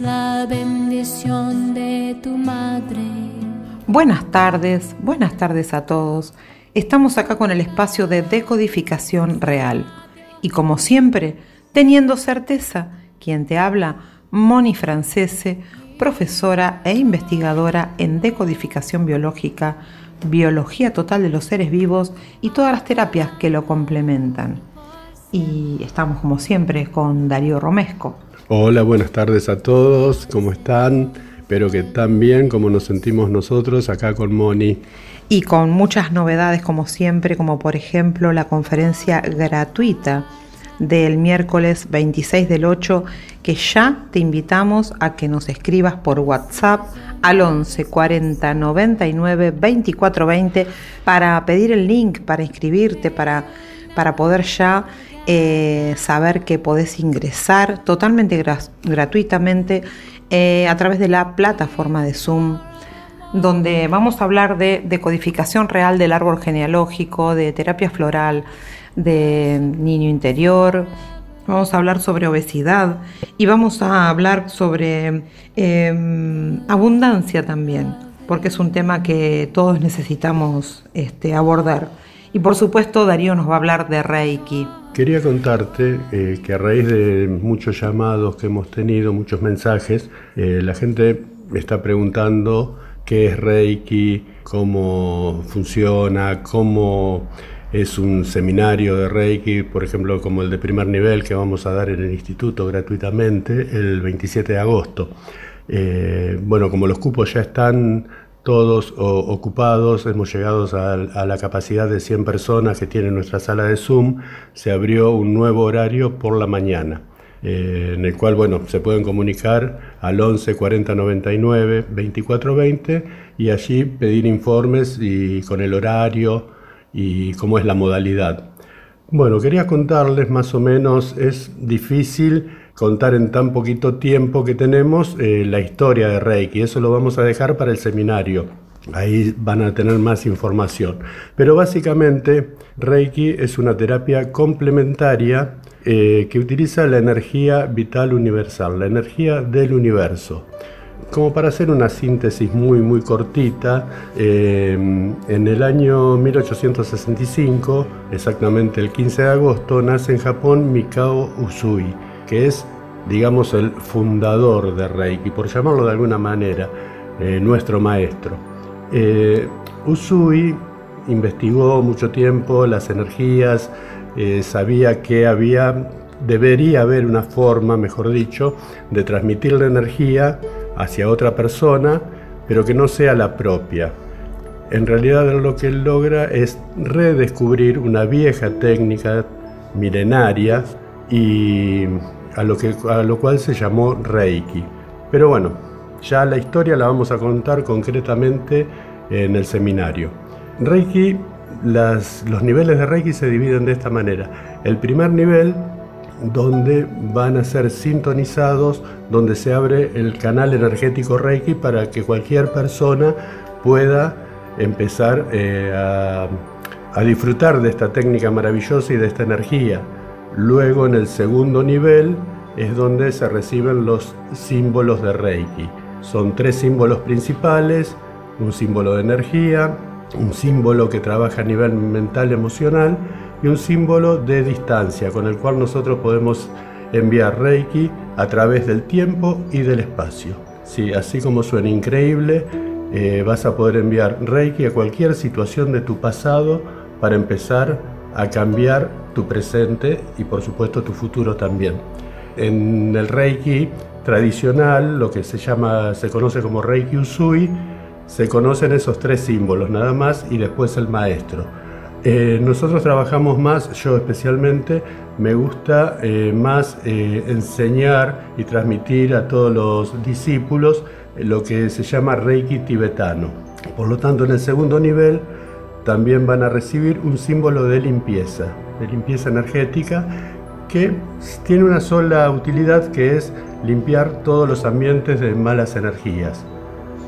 la bendición de tu madre. Buenas tardes, buenas tardes a todos. Estamos acá con el espacio de decodificación real. Y como siempre, teniendo certeza, quien te habla, Moni Francese, profesora e investigadora en decodificación biológica, biología total de los seres vivos y todas las terapias que lo complementan. Y estamos como siempre con Darío Romesco. Hola, buenas tardes a todos, ¿cómo están? Espero que tan bien como nos sentimos nosotros acá con Moni. Y con muchas novedades como siempre, como por ejemplo la conferencia gratuita del miércoles 26 del 8, que ya te invitamos a que nos escribas por WhatsApp al 11 40 99 24 20 para pedir el link, para inscribirte, para, para poder ya eh, saber que podés ingresar totalmente gratuitamente eh, a través de la plataforma de Zoom donde vamos a hablar de decodificación real del árbol genealógico, de terapia floral, de niño interior, vamos a hablar sobre obesidad y vamos a hablar sobre em, abundancia también, porque es un tema que todos necesitamos este, abordar. Y por supuesto Darío nos va a hablar de Reiki. Quería contarte eh, que a raíz de muchos llamados que hemos tenido, muchos mensajes, eh, la gente está preguntando qué es Reiki, cómo funciona, cómo es un seminario de Reiki, por ejemplo, como el de primer nivel que vamos a dar en el instituto gratuitamente el 27 de agosto. Eh, bueno, como los cupos ya están todos ocupados, hemos llegado a, la capacidad de 100 personas que tiene nuestra sala de Zoom, se abrió un nuevo horario por la mañana. Eh, en el cual bueno, se pueden comunicar al 11 40 99 24 20 y allí pedir informes y con el horario, y cómo es la modalidad. Bueno, quería contarles más o menos, es difícil contar en tan poquito tiempo que tenemos eh, la historia de Reiki, eso lo vamos a dejar para el seminario. Ahí van a tener más información. Pero básicamente Reiki es una terapia complementaria eh, que utiliza la energía vital universal, la energía del universo. Como para hacer una síntesis muy muy cortita, eh, en el año 1865, exactamente el 15 de agosto, nace en Japón Mikao Usui, que es, digamos, el fundador de Reiki, por llamarlo de alguna manera, eh, nuestro maestro. Eh, Usui investigó mucho tiempo las energías, sabía que había, debería haber una forma, mejor dicho, de transmitir la energía hacia otra persona, pero que no sea la propia. En realidad lo que él logra es redescubrir una vieja técnica milenaria y a lo, que, a lo cual se llamó Reiki. Pero bueno, ya la historia la vamos a contar concretamente en el seminario. Reiki, los niveles de Reiki se dividen de esta manera. El primer nivel donde van a ser sintonizados, donde se abre el canal energético Reiki para que cualquier persona pueda empezar eh, a, a disfrutar de esta técnica maravillosa y de esta energía. Luego en el segundo nivel es donde se reciben los símbolos de Reiki. Son tres símbolos principales, un símbolo de energía, un símbolo que trabaja a nivel mental emocional y un símbolo de distancia con el cual nosotros podemos enviar Reiki a través del tiempo y del espacio. Sí, así como suena increíble, eh, vas a poder enviar Reiki a cualquier situación de tu pasado para empezar a cambiar tu presente y por supuesto tu futuro también. En el Reiki tradicional, lo que se llama, se conoce como Reiki Usui, se conocen esos tres símbolos nada más y después el maestro. Eh, nosotros trabajamos más, yo especialmente, me gusta eh, más eh, enseñar y transmitir a todos los discípulos lo que se llama Reiki tibetano. Por lo tanto, en el segundo nivel también van a recibir un símbolo de limpieza, de limpieza energética, que tiene una sola utilidad que es limpiar todos los ambientes de malas energías.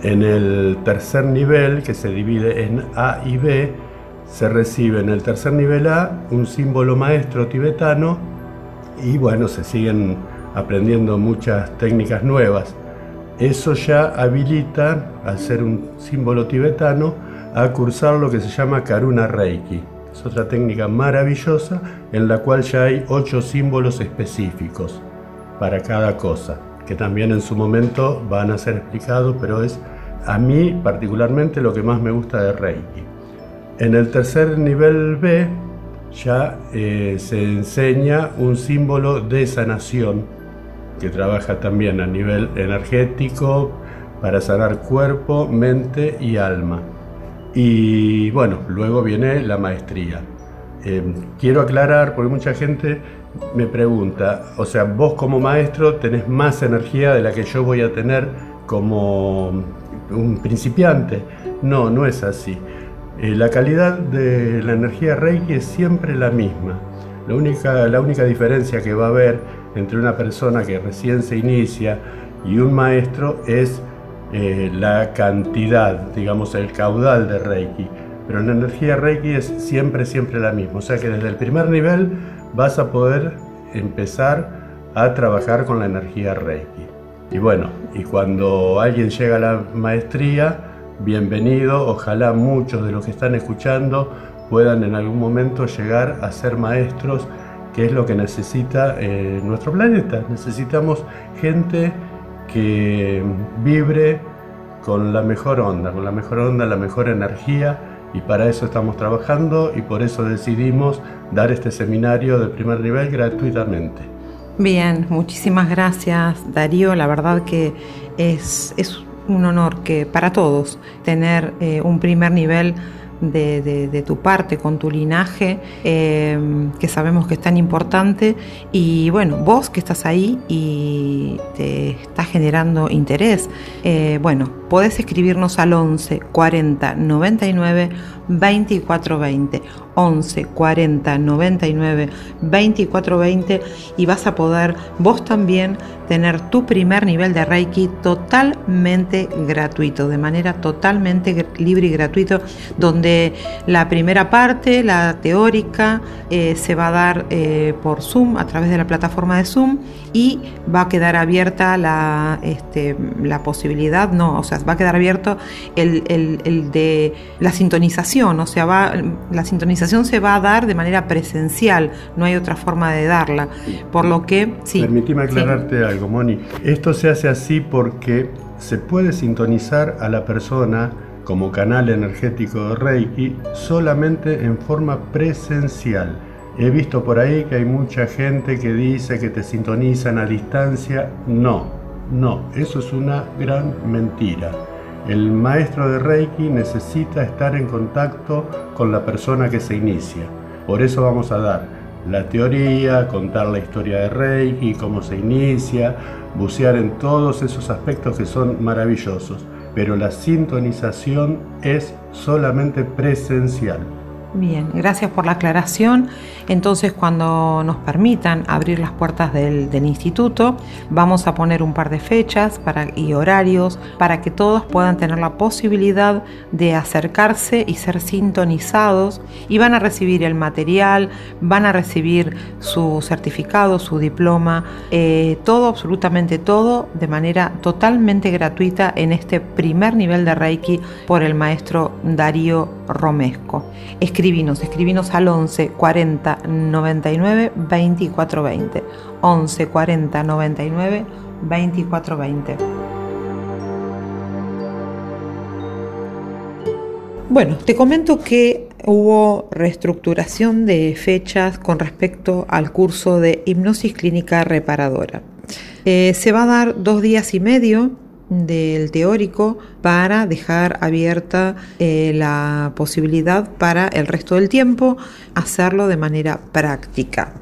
En el tercer nivel, que se divide en A y B, se recibe en el tercer nivel A un símbolo maestro tibetano y bueno, se siguen aprendiendo muchas técnicas nuevas. Eso ya habilita, al ser un símbolo tibetano, a cursar lo que se llama Karuna Reiki. Es otra técnica maravillosa en la cual ya hay ocho símbolos específicos para cada cosa, que también en su momento van a ser explicados, pero es a mí particularmente lo que más me gusta de Reiki. En el tercer nivel B ya eh, se enseña un símbolo de sanación que trabaja también a nivel energético para sanar cuerpo, mente y alma. Y bueno, luego viene la maestría. Eh, quiero aclarar, porque mucha gente me pregunta, o sea, vos como maestro tenés más energía de la que yo voy a tener como un principiante. No, no es así. Eh, la calidad de la energía Reiki es siempre la misma. La única, la única diferencia que va a haber entre una persona que recién se inicia y un maestro es eh, la cantidad, digamos, el caudal de Reiki. Pero la energía Reiki es siempre, siempre la misma. O sea que desde el primer nivel vas a poder empezar a trabajar con la energía Reiki. Y bueno, y cuando alguien llega a la maestría, bienvenido. Ojalá muchos de los que están escuchando puedan en algún momento llegar a ser maestros, que es lo que necesita eh, nuestro planeta. Necesitamos gente que vibre con la mejor onda, con la mejor onda, la mejor energía y para eso estamos trabajando y por eso decidimos dar este seminario de primer nivel gratuitamente. Bien, muchísimas gracias Darío, la verdad que es, es un honor que para todos tener eh, un primer nivel de, tu parte, con tu linaje, eh, que sabemos que es tan importante. Y bueno, vos que estás ahí y te está generando interés, eh, bueno, podés escribirnos al 11 40 99 24 20. 11 40 99 24 20 y vas a poder vos también tener tu primer nivel de Reiki totalmente gratuito, de manera totalmente libre y gratuito, donde la primera parte, la teórica, eh, se va a dar eh, por Zoom, a través de la plataforma de Zoom, y va a quedar abierta la, este, la posibilidad, no, o sea, va a quedar abierto el, el de la sintonización, o sea, va, la sintonización se va a dar de manera presencial, no hay otra forma de darla. Por lo que, sí. Permitime aclararte algo, Moni. Esto se hace así porque se puede sintonizar a la persona como canal energético de Reiki solamente en forma presencial. He visto por ahí que hay mucha gente que dice que te sintonizan a distancia. No, no, eso es una gran mentira. El maestro de Reiki necesita estar en contacto con la persona que se inicia. Por eso vamos a dar la teoría, contar la historia de Reiki, cómo se inicia, bucear en todos esos aspectos que son maravillosos. Pero la sintonización es solamente presencial. Bien, gracias por la aclaración. Entonces, cuando nos permitan abrir las puertas del, instituto, vamos a poner un par de fechas y horarios para que todos puedan tener la posibilidad de acercarse y ser sintonizados y van a recibir el material, van a recibir su certificado, su diploma, eh, todo, absolutamente todo, de manera totalmente gratuita en este primer nivel de Reiki por el maestro Darío Romesco escribinos, escribinos al 11 40 99 24 20. 11 40 99 24 20. Bueno, te comento que hubo reestructuración de fechas con respecto al curso de hipnosis clínica reparadora. Eh, se va a dar dos días y medio del teórico para dejar abierta eh, la posibilidad para el resto del tiempo hacerlo de manera práctica.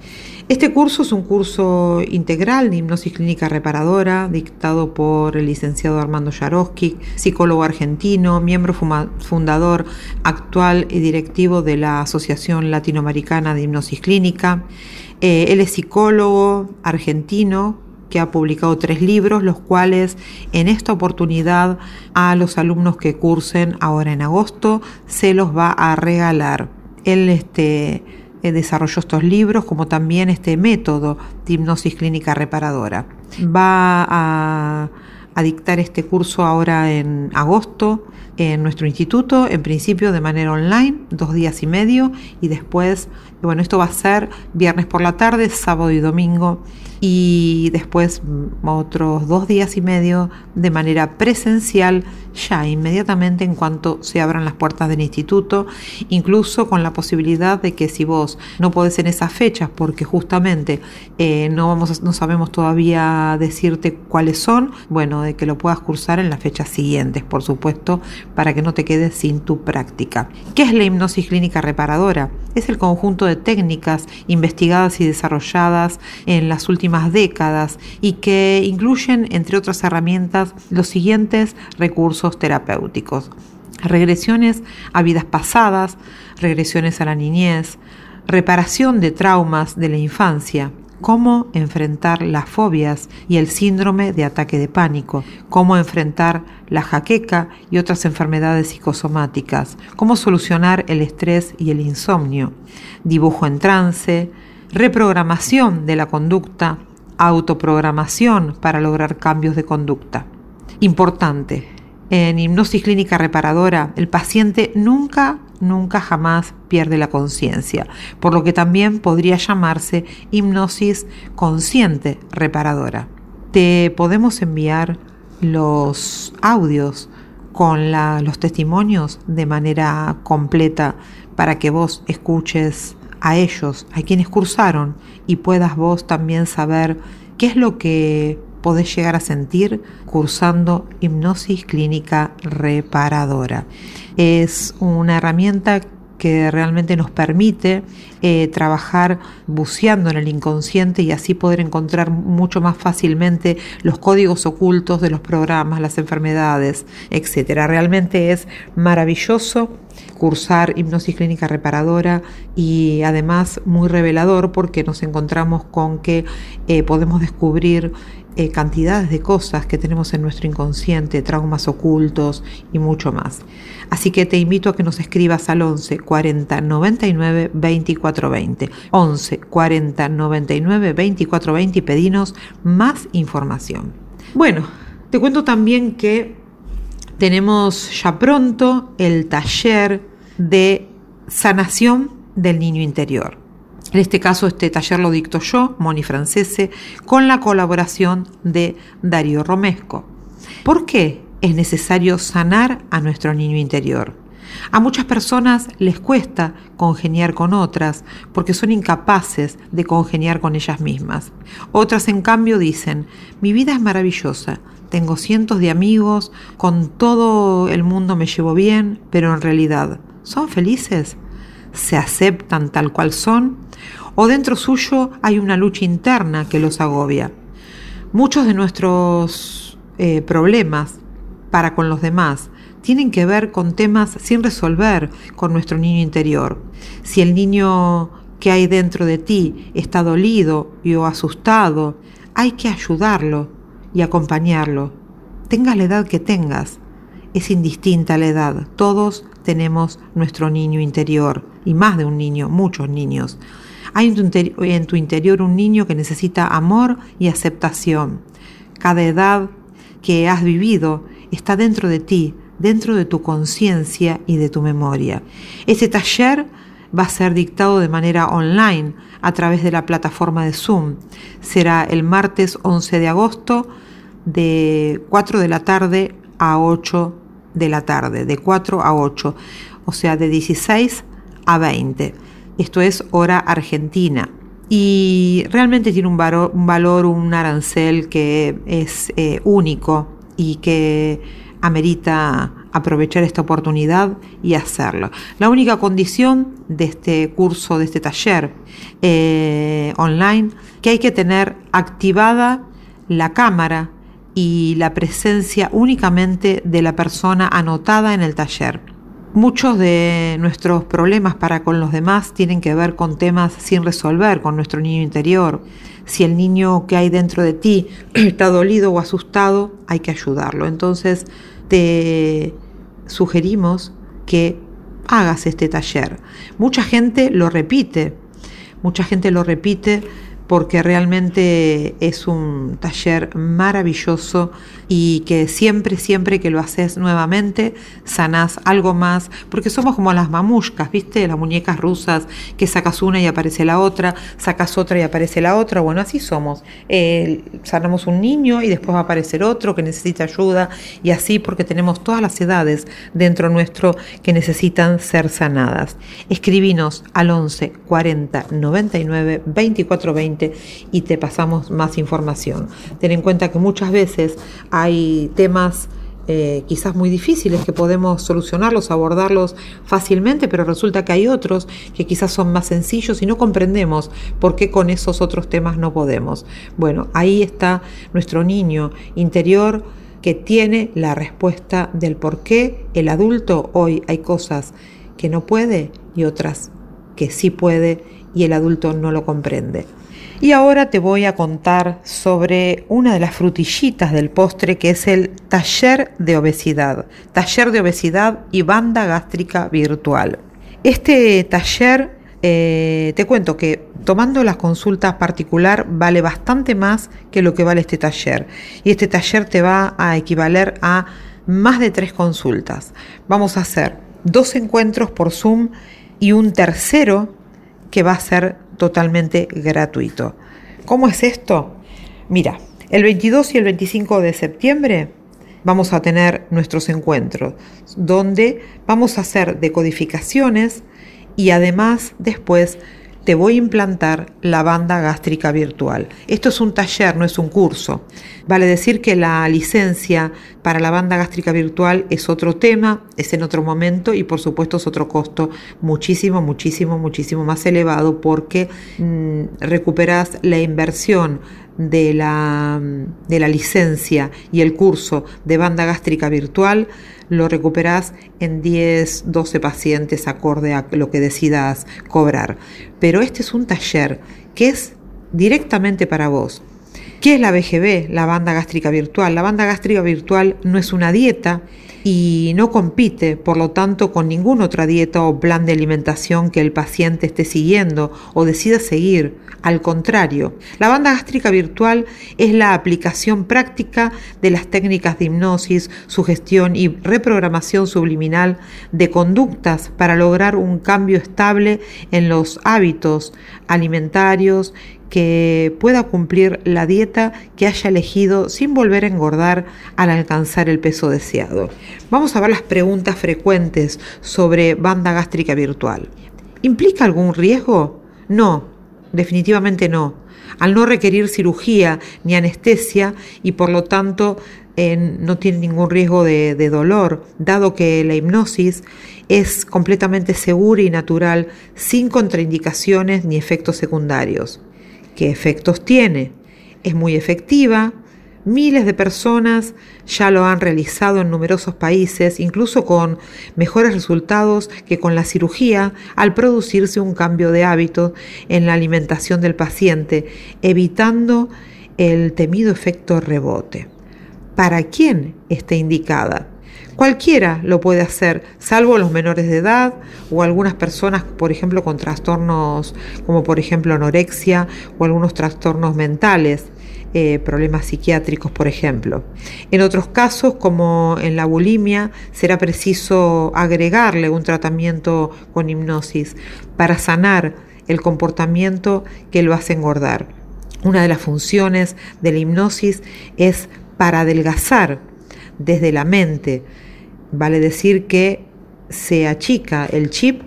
Este curso es un curso integral de hipnosis clínica reparadora dictado por el licenciado Armando Yaroski, psicólogo argentino, miembro fundador actual y directivo de la Asociación Latinoamericana de Hipnosis Clínica. Eh, él es psicólogo argentino, que ha publicado tres libros, los cuales en esta oportunidad a los alumnos que cursen ahora en agosto se los va a regalar. Él este, eh, desarrolló estos libros como también este método de hipnosis clínica reparadora. Va a, a dictar este curso ahora en agosto en nuestro instituto, en principio de manera online, dos días y medio, y después, bueno, esto va a ser viernes por la tarde, sábado y domingo y después otros dos días y medio de manera presencial ya inmediatamente en cuanto se abran las puertas del instituto, incluso con la posibilidad de que si vos no podés en esas fechas, porque justamente eh, no, vamos no sabemos todavía decirte cuáles son, bueno, de que lo puedas cursar en las fechas siguientes, por supuesto, para que no te quedes sin tu práctica. ¿Qué es la hipnosis clínica reparadora? Es el conjunto de técnicas investigadas y desarrolladas en las últimas décadas y que incluyen, entre otras herramientas, los siguientes recursos terapéuticos. Regresiones a vidas pasadas, regresiones a la niñez, reparación de traumas de la infancia, cómo enfrentar las fobias y el síndrome de ataque de pánico, cómo enfrentar la jaqueca y otras enfermedades psicosomáticas, cómo solucionar el estrés y el insomnio, dibujo en trance, reprogramación de la conducta, autoprogramación para lograr cambios de conducta. Importante, en hipnosis clínica reparadora, el paciente nunca, nunca jamás pierde la conciencia, por lo que también podría llamarse hipnosis consciente reparadora. Te podemos enviar los audios con los testimonios de manera completa para que vos escuches a ellos, a quienes cursaron, y puedas vos también saber qué es lo que podés llegar a sentir cursando hipnosis clínica reparadora. Es una herramienta que realmente nos permite eh, trabajar buceando en el inconsciente y así poder encontrar mucho más fácilmente los códigos ocultos de los programas, las enfermedades, etc. Realmente es maravilloso cursar hipnosis clínica reparadora y además muy revelador porque nos encontramos con que eh, podemos descubrir eh, cantidades de cosas que tenemos en nuestro inconsciente, traumas ocultos y mucho más. Así que te invito a que nos escribas al 11 40 99 24 20. 11 40 99 24 20 y pedinos más información. Bueno, te cuento también que tenemos ya pronto el taller de sanación del niño interior. En este caso, este taller lo dicto yo, Moni Francese, con la colaboración de Darío Romesco. ¿Por qué es necesario sanar a nuestro niño interior? A muchas personas les cuesta congeniar con otras porque son incapaces de congeniar con ellas mismas. Otras, en cambio, dicen, mi vida es maravillosa, tengo cientos de amigos, con todo el mundo me llevo bien, pero en realidad, ¿son felices? ¿Se aceptan tal cual son? ¿O dentro suyo hay una lucha interna que los agobia? Muchos de nuestros eh, problemas para con los demás tienen que ver con temas sin resolver con nuestro niño interior. Si el niño que hay dentro de ti está dolido o asustado, hay que ayudarlo y acompañarlo. Tengas la edad que tengas, es indistinta la edad. Todos tenemos nuestro niño interior, y más de un niño, muchos niños. Hay en tu, interior un niño que necesita amor y aceptación. Cada edad que has vivido está dentro de ti, dentro de tu conciencia y de tu memoria. Ese taller va a ser dictado de manera online a través de la plataforma de Zoom. Será el martes 11 de agosto de 4 de la tarde a 8 de la tarde, de 4 a 8, o sea, de 16 a 20. Esto es hora argentina. Y realmente tiene un valor, un, arancel que es eh, único y que amerita aprovechar esta oportunidad y hacerlo. La única condición de este curso, de este taller eh, online, que hay que tener activada la cámara y la presencia únicamente de la persona anotada en el taller. Muchos de nuestros problemas para con los demás tienen que ver con temas sin resolver, con nuestro niño interior. Si el niño que hay dentro de ti está dolido o asustado, hay que ayudarlo. Entonces te sugerimos que hagas este taller. Mucha gente lo repite, mucha gente lo repite porque realmente es un taller maravilloso y que siempre, siempre que lo haces nuevamente, sanás algo más, porque somos como las mamushkas, ¿viste? Las muñecas rusas, que sacas una y aparece la otra, sacas otra y aparece la otra, bueno, así somos. Eh, sanamos un niño y después va a aparecer otro que necesita ayuda y así porque tenemos todas las edades dentro nuestro que necesitan ser sanadas. Escribinos al 11 40 99 24 20 y te pasamos más información. Ten en cuenta que muchas veces hay temas eh, quizás muy difíciles que podemos solucionarlos, abordarlos fácilmente, pero resulta que hay otros que quizás son más sencillos y no comprendemos por qué con esos otros temas no podemos. Bueno, ahí está nuestro niño interior que tiene la respuesta del por qué el adulto hoy hay cosas que no puede y otras que sí puede y el adulto no lo comprende. Y ahora te voy a contar sobre una de las frutillitas del postre que es el taller de obesidad, taller de obesidad y banda gástrica virtual. Este taller, eh, te cuento que tomando las consultas particular vale bastante más que lo que vale este taller. Y este taller te va a equivaler a más de tres consultas. Vamos a hacer dos encuentros por Zoom y un tercero que va a ser totalmente gratuito. ¿Cómo es esto? Mira, el 22 y el 25 de septiembre vamos a tener nuestros encuentros, donde vamos a hacer decodificaciones y además después te voy a implantar la banda gástrica virtual. Esto es un taller, no es un curso. Vale decir que la licencia para la banda gástrica virtual es otro tema, es en otro momento y por supuesto es otro costo muchísimo, muchísimo, muchísimo más elevado porque mm, recuperas la inversión de la, de la licencia y el curso de banda gástrica virtual lo recuperas en 10, 12 pacientes acorde a lo que decidas cobrar. Pero este es un taller que es directamente para vos. ¿Qué es la BGB, la banda gástrica virtual? La banda gástrica virtual no es una dieta, y no compite, por lo tanto, con ninguna otra dieta o plan de alimentación que el paciente esté siguiendo o decida seguir. Al contrario, la banda gástrica virtual es la aplicación práctica de las técnicas de hipnosis, sugestión y reprogramación subliminal de conductas para lograr un cambio estable en los hábitos alimentarios que pueda cumplir la dieta que haya elegido sin volver a engordar al alcanzar el peso deseado. Vamos a ver las preguntas frecuentes sobre banda gástrica virtual. ¿Implica algún riesgo? No, definitivamente no. Al no requerir cirugía ni anestesia y por lo tanto no tiene ningún riesgo de dolor, dado que la hipnosis es completamente segura y natural, sin contraindicaciones ni efectos secundarios. ¿Qué efectos tiene? Es muy efectiva, miles de personas ya lo han realizado en numerosos países, incluso con mejores resultados que con la cirugía al producirse un cambio de hábito en la alimentación del paciente, evitando el temido efecto rebote. ¿Para quién está indicada? Cualquiera lo puede hacer, salvo los menores de edad o algunas personas, por ejemplo, con trastornos como por ejemplo anorexia o algunos trastornos mentales, eh, problemas psiquiátricos, por ejemplo. En otros casos, como en la bulimia, será preciso agregarle un tratamiento con hipnosis para sanar el comportamiento que lo hace engordar. Una de las funciones de la hipnosis es para adelgazar desde la mente, Vale decir que se achica el chip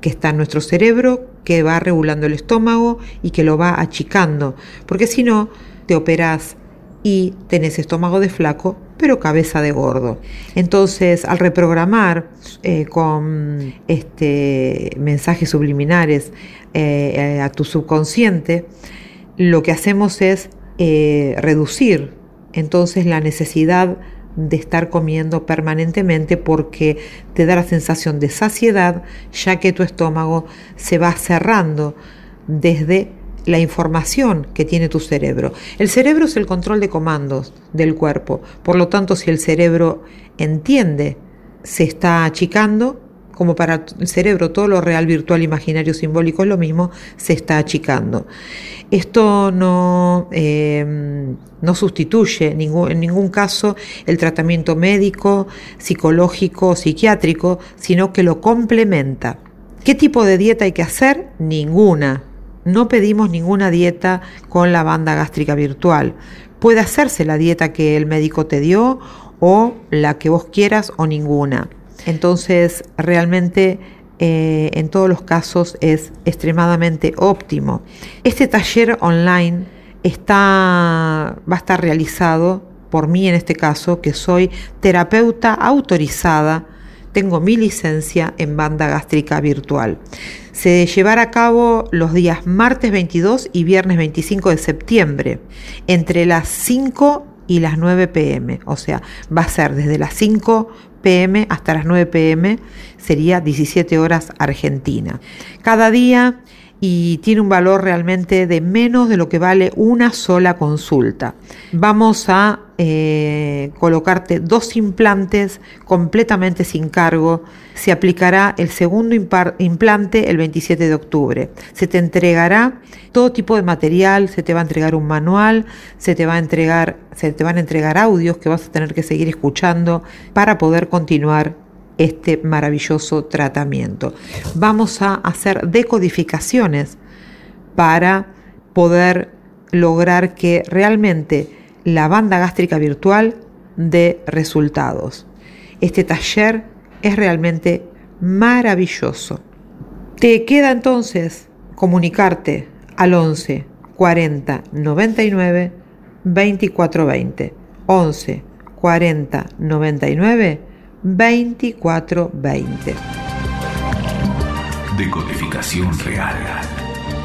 que está en nuestro cerebro, que va regulando el estómago y que lo va achicando, porque si no, te operas y tenés estómago de flaco, pero cabeza de gordo. Entonces, al reprogramar eh, con este, mensajes subliminares eh, a tu subconsciente, lo que hacemos es eh, reducir entonces la necesidad de estar comiendo permanentemente porque te da la sensación de saciedad ya que tu estómago se va cerrando desde la información que tiene tu cerebro. El cerebro es el control de comandos del cuerpo, por lo tanto si el cerebro entiende se está achicando, como para el cerebro todo lo real, virtual, imaginario, simbólico es lo mismo, se está achicando. Esto no, em, no sustituye en ningún caso el tratamiento médico, psicológico, psiquiátrico, sino que lo complementa. ¿Qué tipo de dieta hay que hacer? Ninguna. No pedimos ninguna dieta con la banda gástrica virtual. Puede hacerse la dieta que el médico te dio o la que vos quieras o ninguna. Entonces, realmente eh, en todos los casos es extremadamente óptimo. Este taller online está, va a estar realizado por mí en este caso, que soy terapeuta autorizada, tengo mi licencia en banda gástrica virtual. Se llevará a cabo los días martes 22 y viernes 25 de septiembre, entre las 5 y las 9 pm. O sea, va a ser desde las 5 pm hasta las 9 pm, sería 17 horas Argentina. Cada día y tiene un valor realmente de menos de lo que vale una sola consulta. Vamos a eh, colocarte dos implantes completamente sin cargo. Se aplicará el segundo implante el 27 de octubre. Se te entregará todo tipo de material, se te va a entregar un manual, se te va a entregar, se te van a entregar audios que vas a tener que seguir escuchando para poder continuar este maravilloso tratamiento. Vamos a hacer decodificaciones para poder lograr que realmente la banda gástrica virtual dé resultados. Este taller es realmente maravilloso. Te queda entonces comunicarte al 11 40 99 24 20. 11 40 99 2420. Decodificación real.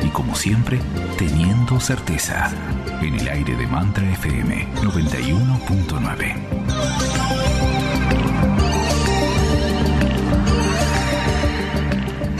Y como siempre, teniendo certeza. En el aire de Mantra FM 91.9.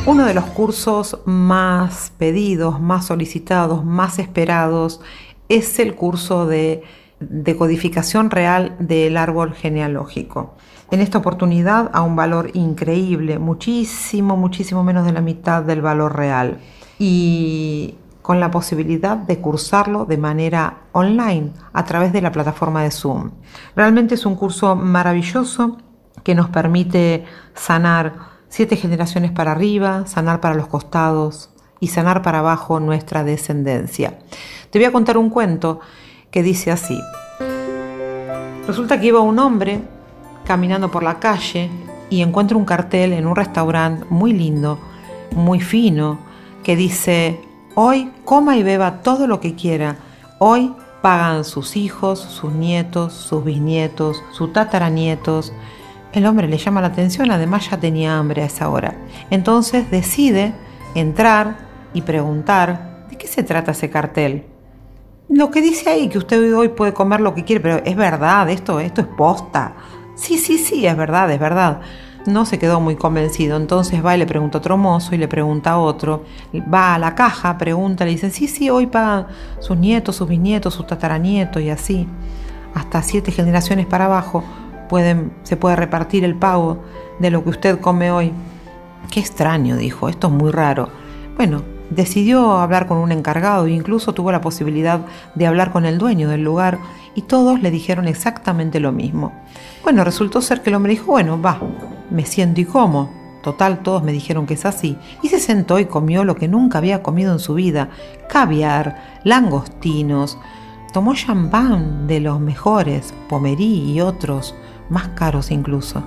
Uno de los cursos más pedidos, más solicitados, más esperados es el curso de decodificación real del árbol genealógico en esta oportunidad a un valor increíble, muchísimo, muchísimo menos de la mitad del valor real. Y con la posibilidad de cursarlo de manera online a través de la plataforma de Zoom. Realmente es un curso maravilloso que nos permite sanar siete generaciones para arriba, sanar para los costados y sanar para abajo nuestra descendencia. Te voy a contar un cuento que dice así. Resulta que iba un hombre caminando por la calle y encuentro un cartel en un restaurante muy lindo, muy fino, que dice, hoy coma y beba todo lo que quiera, hoy pagan sus hijos, sus nietos, sus bisnietos, sus tataranietos. El hombre le llama la atención, además ya tenía hambre a esa hora. Entonces decide entrar y preguntar, ¿de qué se trata ese cartel? Lo que dice ahí, que usted hoy puede comer lo que quiere, pero es verdad, esto, esto es posta. Sí, sí, sí, es verdad, es verdad. No se quedó muy convencido, entonces va y le pregunta a otro mozo y le pregunta a otro. Va a la caja, pregunta, le dice, sí, sí, hoy pagan sus nietos, sus bisnietos, sus tataranietos y así. Hasta siete generaciones para abajo pueden, se puede repartir el pago de lo que usted come hoy. Qué extraño, dijo, esto es muy raro. Bueno, decidió hablar con un encargado e incluso tuvo la posibilidad de hablar con el dueño del lugar y todos le dijeron exactamente lo mismo. Bueno, resultó ser que el hombre dijo, bueno, va, me siento y como. Total, todos me dijeron que es así. Y se sentó y comió lo que nunca había comido en su vida. Caviar, langostinos. Tomó champán de los mejores, pomerí y otros, más caros incluso.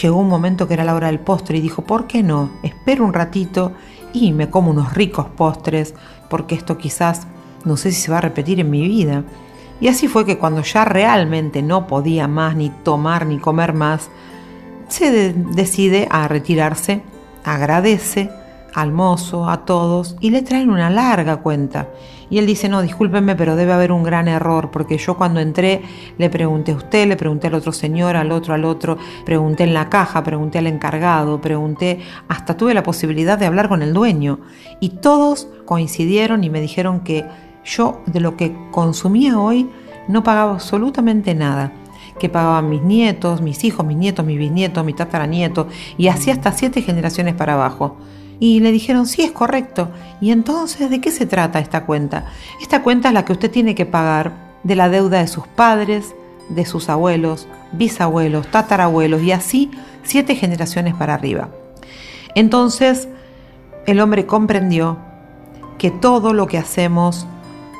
Llegó un momento que era la hora del postre y dijo, ¿por qué no? Espero un ratito y me como unos ricos postres, porque esto quizás no sé si se va a repetir en mi vida. Y así fue que cuando ya realmente no podía más ni tomar ni comer más, se decide a retirarse, agradece, al mozo, a todos, y le traen una larga cuenta. Y él dice, no, discúlpenme, pero debe haber un gran error, porque yo cuando entré le pregunté a usted, le pregunté al otro señor, al otro, al otro, pregunté en la caja, pregunté al encargado, pregunté, hasta tuve la posibilidad de hablar con el dueño. Y todos coincidieron y me dijeron que yo de lo que consumía hoy no pagaba absolutamente nada que pagaban mis nietos, mis hijos, mis nietos, mis bisnietos, mi tataranieto, y así hasta siete generaciones para abajo. Y le dijeron, sí, es correcto. Y entonces, ¿de qué se trata esta cuenta? Esta cuenta es la que usted tiene que pagar de la deuda de sus padres, de sus abuelos, bisabuelos, tatarabuelos y así siete generaciones para arriba. Entonces, el hombre comprendió que todo lo que hacemos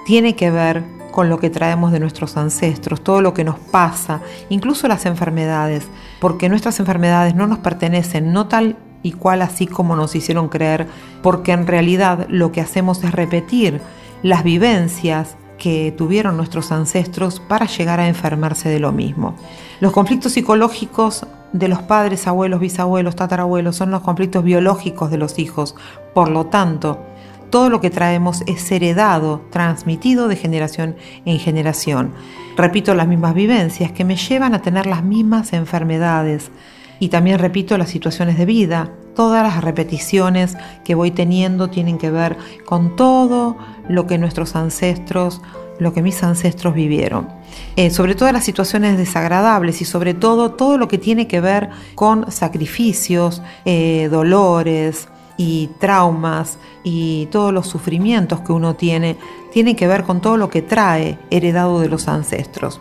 tiene que ver con lo que traemos de nuestros ancestros, todo lo que nos pasa, incluso las enfermedades, porque nuestras enfermedades no nos pertenecen, no tal y cual así como nos hicieron creer, porque en realidad lo que hacemos es repetir las vivencias que tuvieron nuestros ancestros para llegar a enfermarse de lo mismo. Los conflictos psicológicos de los padres, abuelos, bisabuelos, tatarabuelos son los conflictos biológicos de los hijos. Por lo tanto, todo lo que traemos es heredado, transmitido de generación en generación. Repito las mismas vivencias que me llevan a tener las mismas enfermedades. Y también repito las situaciones de vida. Todas las repeticiones que voy teniendo tienen que ver con todo lo que nuestros ancestros, lo que mis ancestros vivieron. Eh, sobre todo las situaciones desagradables y sobre todo todo lo que tiene que ver con sacrificios, eh, dolores, y traumas y todos los sufrimientos que uno tiene tienen que ver con todo lo que trae heredado de los ancestros.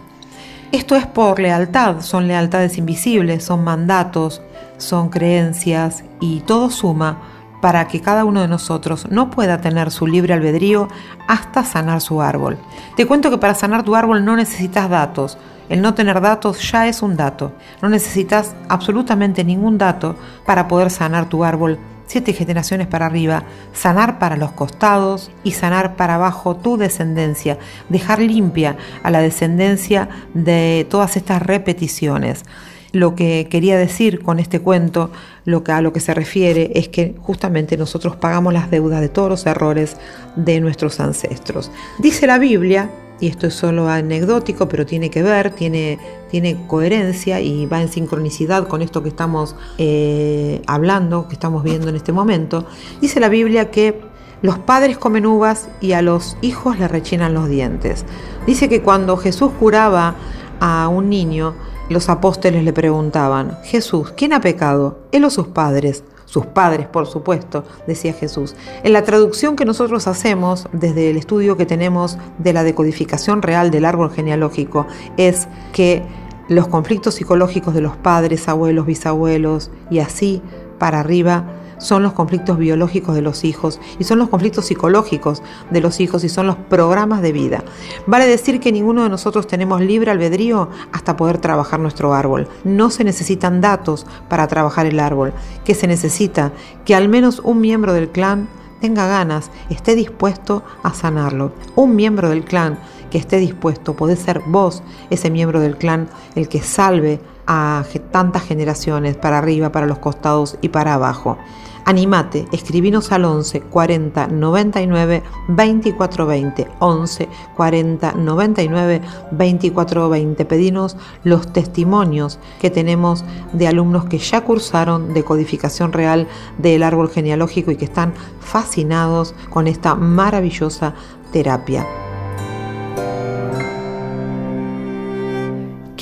Esto es por lealtad, son lealtades invisibles, son mandatos, son creencias y todo suma para que cada uno de nosotros no pueda tener su libre albedrío hasta sanar su árbol. Te cuento que para sanar tu árbol no necesitas datos. El no tener datos ya es un dato. No necesitas absolutamente ningún dato para poder sanar tu árbol siete generaciones para arriba, sanar para los costados y sanar para abajo tu descendencia, dejar limpia a la descendencia de todas estas repeticiones. Lo que quería decir con este cuento, lo que, a lo que se refiere, es que justamente nosotros pagamos las deudas de todos los errores de nuestros ancestros. Dice la Biblia y esto es solo anecdótico, pero tiene que ver, tiene, tiene coherencia y va en sincronicidad con esto que estamos eh, hablando, que estamos viendo en este momento, dice la Biblia que los padres comen uvas y a los hijos le rechinan los dientes. Dice que cuando Jesús curaba a un niño, los apóstoles le preguntaban, Jesús, ¿quién ha pecado? ¿Él o sus padres? Sus padres, por supuesto, decía Jesús. En la traducción que nosotros hacemos desde el estudio que tenemos de la decodificación real del árbol genealógico es que los conflictos psicológicos de los padres, abuelos, bisabuelos y así para arriba son los conflictos biológicos de los hijos y son los conflictos psicológicos de los hijos y son los programas de vida. Vale decir que ninguno de nosotros tenemos libre albedrío hasta poder trabajar nuestro árbol. No se necesitan datos para trabajar el árbol. que se necesita? Que al menos un miembro del clan tenga ganas, esté dispuesto a sanarlo. Un miembro del clan que esté dispuesto, puede ser vos, ese miembro del clan, el que salve a tantas generaciones para arriba, para los costados y para abajo. Animate, escribinos al 11 40 99 24 20. 11 40 99 24 20. Pedinos los testimonios que tenemos de alumnos que ya cursaron de codificación real del árbol genealógico y que están fascinados con esta maravillosa terapia.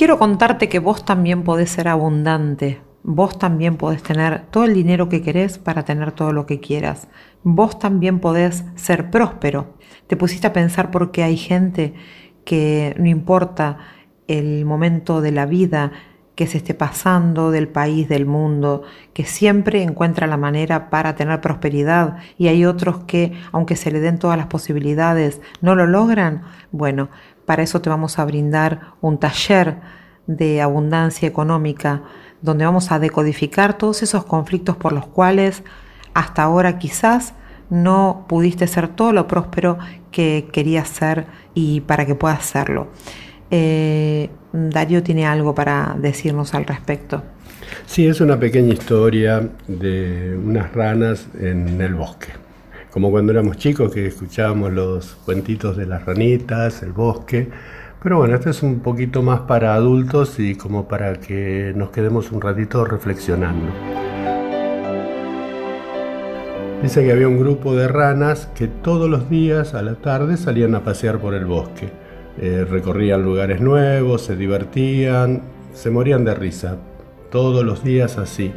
Quiero contarte que vos también podés ser abundante Vos también podés tener todo el dinero que querés para tener todo lo que quieras. Vos también podés ser próspero. Te pusiste a pensar por qué hay gente que no importa el momento de la vida que se esté pasando del país, del mundo, que siempre encuentra la manera para tener prosperidad y hay otros que, aunque se le den todas las posibilidades, no lo logran. Bueno, para eso te vamos a brindar un taller de abundancia económica donde vamos a decodificar todos esos conflictos por los cuales hasta ahora quizás no pudiste ser todo lo próspero que querías ser y para que puedas serlo. Eh, Darío tiene algo para decirnos al respecto. Sí, es una pequeña historia de unas ranas en el bosque. Como cuando éramos chicos que escuchábamos los cuentitos de las ranitas, el bosque. Pero bueno, esto es un poquito más para adultos y como para que nos quedemos un ratito reflexionando. Dice que había un grupo de ranas que todos los días a la tarde salían a pasear por el bosque. Eh, recorrían lugares nuevos, se divertían, se morían de risa. Todos los días así.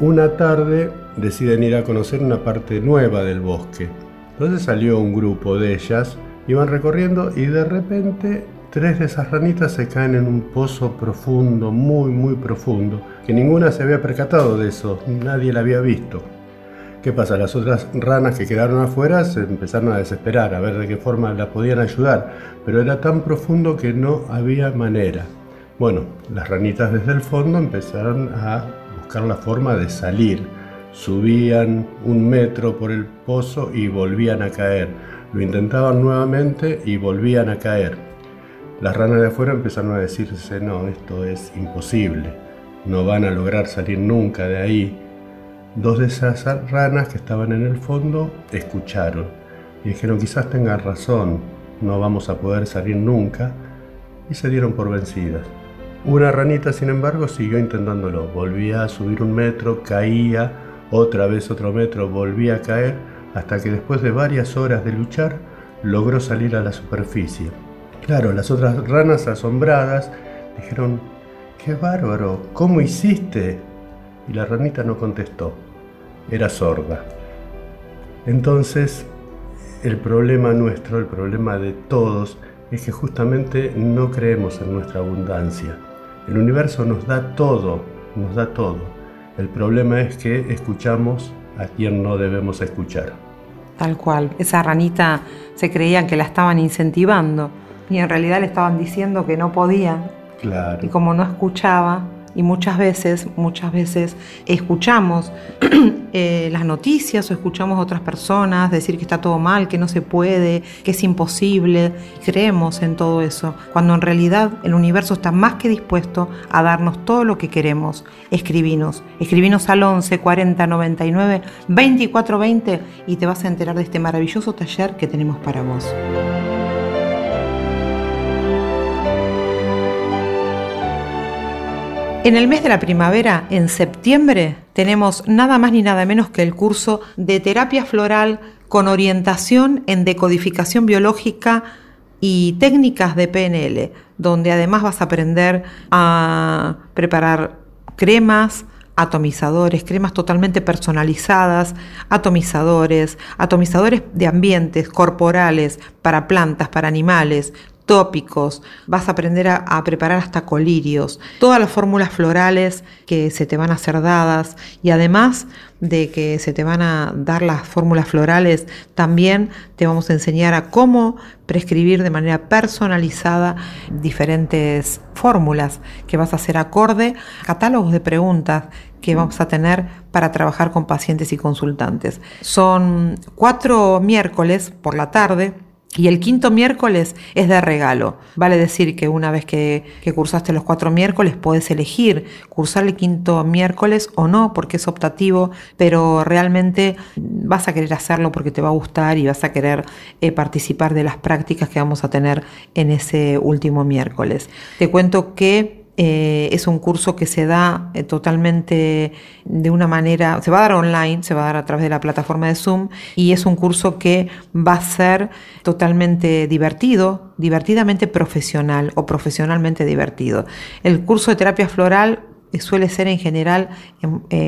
Una tarde deciden ir a conocer una parte nueva del bosque. Entonces salió un grupo de ellas, iban recorriendo y de repente tres de esas ranitas se caen en un pozo profundo, muy, muy profundo, que ninguna se había percatado de eso, nadie la había visto. ¿Qué pasa? Las otras ranas que quedaron afuera se empezaron a desesperar, a ver de qué forma la podían ayudar, pero era tan profundo que no había manera. Bueno, las ranitas desde el fondo empezaron a buscar la forma de salir. Subían un metro por el pozo y volvían a caer. Lo intentaban nuevamente y volvían a caer. Las ranas de afuera empezaron a decirse, no, esto es imposible, no van a lograr salir nunca de ahí Dos de esas ranas que estaban en el fondo escucharon y dijeron quizás tengan razón, no vamos a poder salir nunca y se dieron por vencidas. Una ranita, sin embargo, siguió intentándolo. Volvía a subir un metro, caía, otra vez otro metro, volvía a caer, hasta que después de varias horas de luchar, logró salir a la superficie. Claro, las otras ranas asombradas dijeron, ¡qué bárbaro! ¿Cómo hiciste? y la ranita no contestó, era sorda. Entonces, el problema nuestro, el problema de todos, es que justamente no creemos en nuestra abundancia. El universo nos da todo, nos da todo. El problema es que escuchamos a quien no debemos escuchar. Tal cual, esa ranita se creían que la estaban incentivando y en realidad le estaban diciendo que no podía. Claro. Y como no escuchaba, y muchas veces, muchas veces escuchamos eh, las noticias o escuchamos a otras personas decir que está todo mal, que no se puede, que es imposible. Creemos en todo eso, cuando en realidad el universo está más que dispuesto a darnos todo lo que queremos. Escribinos, escribinos al 11 40 99 24 20 y te vas a enterar de este maravilloso taller que tenemos para vos. En el mes de la primavera, en septiembre, tenemos nada más ni nada menos que el curso de terapia floral con orientación en decodificación biológica y técnicas de PNL, donde además vas a aprender a preparar cremas, atomizadores, cremas totalmente personalizadas, atomizadores, atomizadores de ambientes corporales para plantas, para animales, tópicos, vas a aprender a, preparar hasta colirios, todas las fórmulas florales que se te van a ser dadas y además de que se te van a dar las fórmulas florales, también te vamos a enseñar a cómo prescribir de manera personalizada diferentes fórmulas que vas a hacer acorde, catálogos de preguntas que vamos a tener para trabajar con pacientes y consultantes. Son cuatro miércoles por la tarde y el quinto miércoles es de regalo. Vale decir que una vez que, cursaste los cuatro miércoles puedes elegir cursar el quinto miércoles o no porque es optativo, pero realmente vas a querer hacerlo porque te va a gustar y vas a querer eh, participar de las prácticas que vamos a tener en ese último miércoles. Te cuento que eh, es un curso que se da eh, totalmente de una manera, se va a dar online, se va a dar a través de la plataforma de Zoom y es un curso que va a ser totalmente divertido, divertidamente profesional o profesionalmente divertido. El curso de terapia floral eh, suele ser en general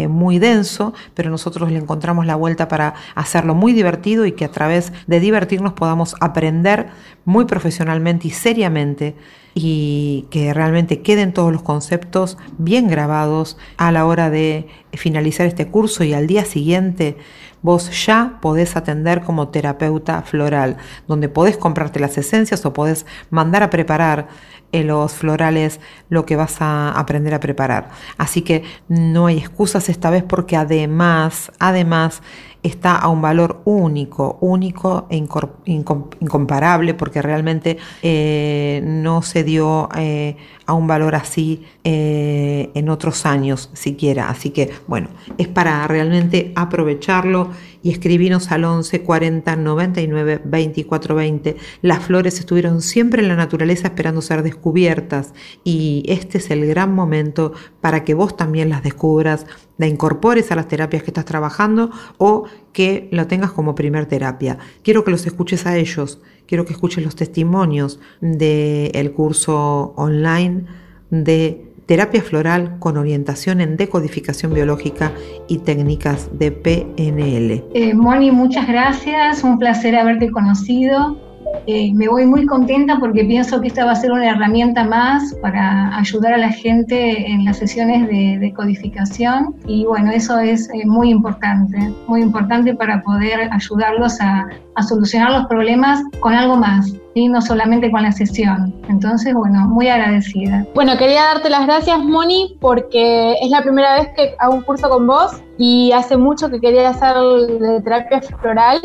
muy denso, pero nosotros le encontramos la vuelta para hacerlo muy divertido y que a través de divertirnos podamos aprender muy profesionalmente y seriamente y que realmente queden todos los conceptos bien grabados a la hora de finalizar este curso y al día siguiente vos ya podés atender como terapeuta floral, donde podés comprarte las esencias o podés mandar a preparar en los florales lo que vas a aprender a preparar. Así que no hay excusas esta vez porque además, además, está a un valor único, único e incomparable, porque realmente eh, no se dio eh, a un valor así eh, en otros años siquiera. Así que bueno, es para realmente aprovecharlo y escribirnos al 11 40 99 24 20. Las flores estuvieron siempre en la naturaleza esperando ser descubiertas y este es el gran momento para que vos también las descubras, la incorpores a las terapias que estás trabajando o que lo tengas como primer terapia. Quiero que los escuches a ellos, quiero que escuches los testimonios del curso online de terapia floral con orientación en decodificación biológica y técnicas de PNL. Eh, Moni, muchas gracias, un placer haberte conocido. Eh, me voy muy contenta porque pienso que esta va a ser una herramienta más para ayudar a la gente en las sesiones de, de codificación y bueno, eso es eh, muy importante, muy importante para poder ayudarlos a, a solucionar los problemas con algo más, y no solamente con la sesión. Entonces, bueno, muy agradecida. Bueno, quería darte las gracias, Moni, porque es la primera vez que hago un curso con vos y hace mucho que quería hacer de terapia floral.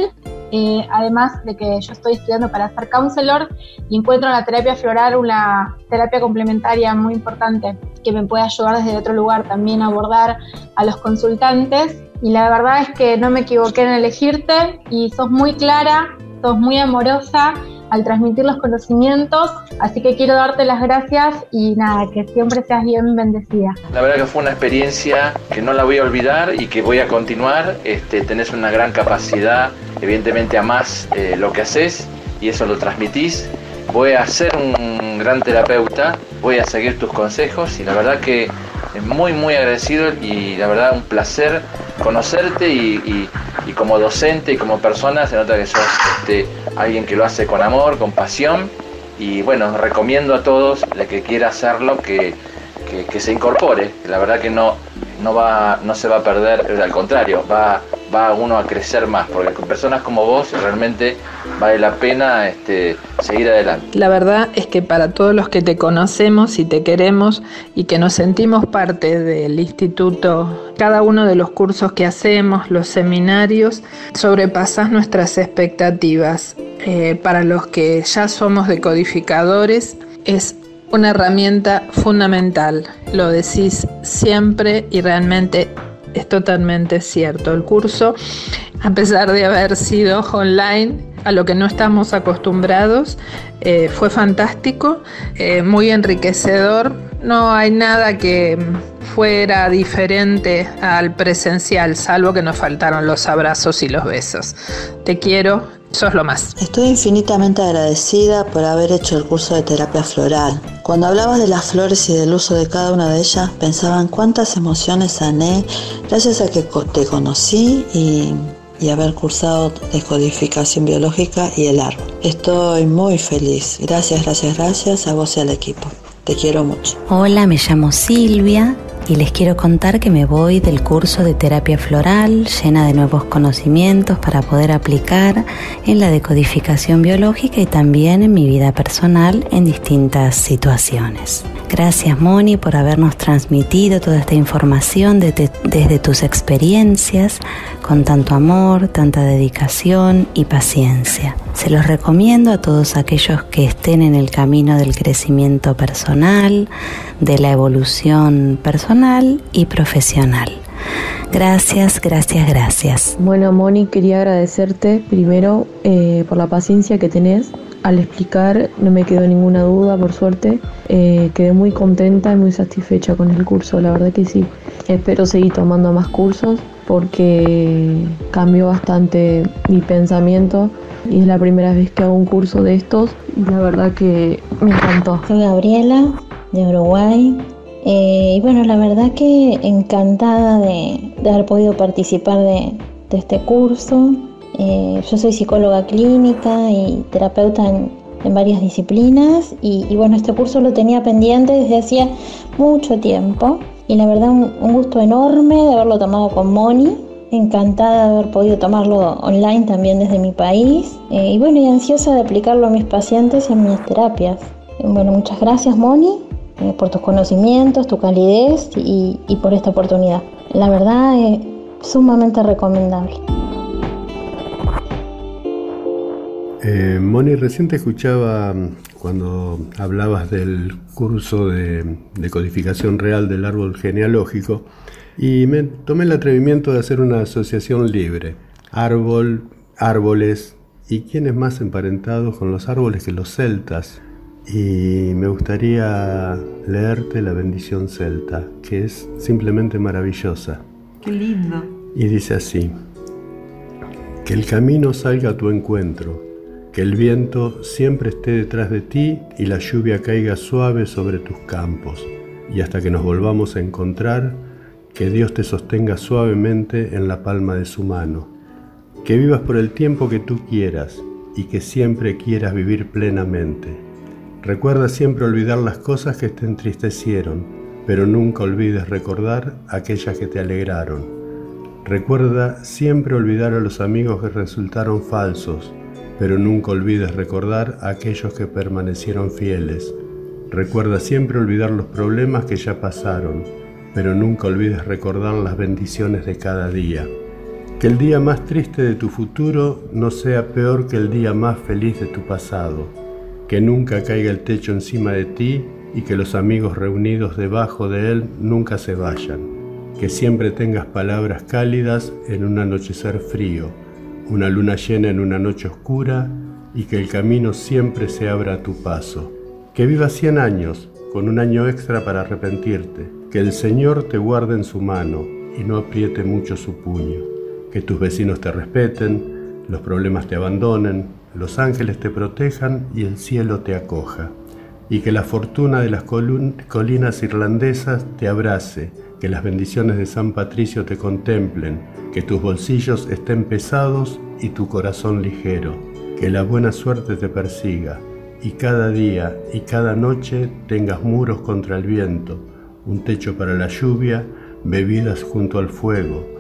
Eh, además de que yo estoy estudiando para ser counselor y encuentro en la terapia floral una terapia complementaria muy importante que me puede ayudar desde otro lugar también a abordar a los consultantes. Y la verdad es que no me equivoqué en elegirte y sos muy clara, sos muy amorosa al transmitir los conocimientos, así que quiero darte las gracias y nada, que siempre seas bien bendecida. La verdad que fue una experiencia que no la voy a olvidar y que voy a continuar. Este, tenés una gran capacidad, evidentemente amás eh, lo que haces y eso lo transmitís. Voy a ser un gran terapeuta, voy a seguir tus consejos y la verdad que muy muy agradecido y la verdad un placer conocerte y, como docente y como persona se nota que sos este, alguien que lo hace con amor, con pasión y bueno, recomiendo a todos la que quiera hacerlo que, que, se incorpore, la verdad que no, no, va, no se va a perder, al contrario, va, va uno a crecer más, porque con personas como vos realmente vale la pena este, seguir adelante. La verdad es que para todos los que te conocemos y te queremos y que nos sentimos parte del instituto, cada uno de los cursos que hacemos, los seminarios, sobrepasas nuestras expectativas. Eh, para los que ya somos decodificadores, es una herramienta fundamental. Lo decís siempre y realmente es totalmente cierto. El curso, a pesar de haber sido online, a lo que no estamos acostumbrados, eh, fue fantástico, eh, muy enriquecedor. No hay nada que fuera diferente al presencial, salvo que nos faltaron los abrazos y los besos. Te quiero, sos lo más. Estoy infinitamente agradecida por haber hecho el curso de terapia floral. Cuando hablabas de las flores y del uso de cada una de ellas, pensaba en cuántas emociones sané gracias a que te conocí y, y haber cursado descodificación biológica y el árbol. Estoy muy feliz. Gracias, gracias, gracias a vos y al equipo. Te quiero mucho. Hola, me llamo Silvia y les quiero contar que me voy del curso de terapia floral llena de nuevos conocimientos para poder aplicar en la decodificación biológica y también en mi vida personal en distintas situaciones. Gracias Moni por habernos transmitido toda esta información desde, tus experiencias con tanto amor, tanta dedicación y paciencia. Se los recomiendo a todos aquellos que estén en el camino del crecimiento personal, de la evolución personal y profesional. Gracias, gracias, gracias. Bueno, Moni, quería agradecerte primero eh, por la paciencia que tenés al explicar no me quedó ninguna duda, por suerte. Eh, quedé muy contenta y muy satisfecha con el curso, la verdad que sí. Espero seguir tomando más cursos porque cambió bastante mi pensamiento y es la primera vez que hago un curso de estos y la verdad que me encantó. Soy Gabriela de Uruguay eh, y bueno, la verdad que encantada de, haber podido participar de, de este curso. Eh, yo soy psicóloga clínica y terapeuta en, varias disciplinas y, bueno, este curso lo tenía pendiente desde hacía mucho tiempo y la verdad un, gusto enorme de haberlo tomado con Moni, encantada de haber podido tomarlo online también desde mi país eh, y bueno, y ansiosa de aplicarlo a mis pacientes y en mis terapias. Bueno, muchas gracias Moni eh, por tus conocimientos, tu calidez y, por esta oportunidad. La verdad es sumamente recomendable. Eh, Moni, recién te escuchaba mm, cuando hablabas del curso de, de codificación real del árbol genealógico y me tomé el atrevimiento de hacer una asociación libre. Árbol, árboles y quiénes más emparentados con los árboles que los celtas. Y me gustaría leerte la bendición celta, que es simplemente maravillosa. Qué lindo. Y dice así, que el camino salga a tu encuentro, que el viento siempre esté detrás de ti y la lluvia caiga suave sobre tus campos. Y hasta que nos volvamos a encontrar, que Dios te sostenga suavemente en la palma de su mano. Que vivas por el tiempo que tú quieras y que siempre quieras vivir plenamente. Recuerda siempre olvidar las cosas que te entristecieron, pero nunca olvides recordar aquellas que te alegraron. Recuerda siempre olvidar a los amigos que resultaron falsos, pero nunca olvides recordar a aquellos que permanecieron fieles. Recuerda siempre olvidar los problemas que ya pasaron, pero nunca olvides recordar las bendiciones de cada día. Que el día más triste de tu futuro no sea peor que el día más feliz de tu pasado. Que nunca caiga el techo encima de ti y que los amigos reunidos debajo de él nunca se vayan. Que siempre tengas palabras cálidas en un anochecer frío una luna llena en una noche oscura y que el camino siempre se abra a tu paso. Que vivas cien años, con un año extra para arrepentirte. Que el Señor te guarde en su mano y no apriete mucho su puño. Que tus vecinos te respeten, los problemas te abandonen, los ángeles te protejan y el cielo te acoja. Y que la fortuna de las colinas irlandesas te abrace que las bendiciones de San Patricio te contemplen, que tus bolsillos estén pesados y tu corazón ligero, que la buena suerte te persiga, y cada día y cada noche tengas muros contra el viento, un techo para la lluvia, bebidas junto al fuego,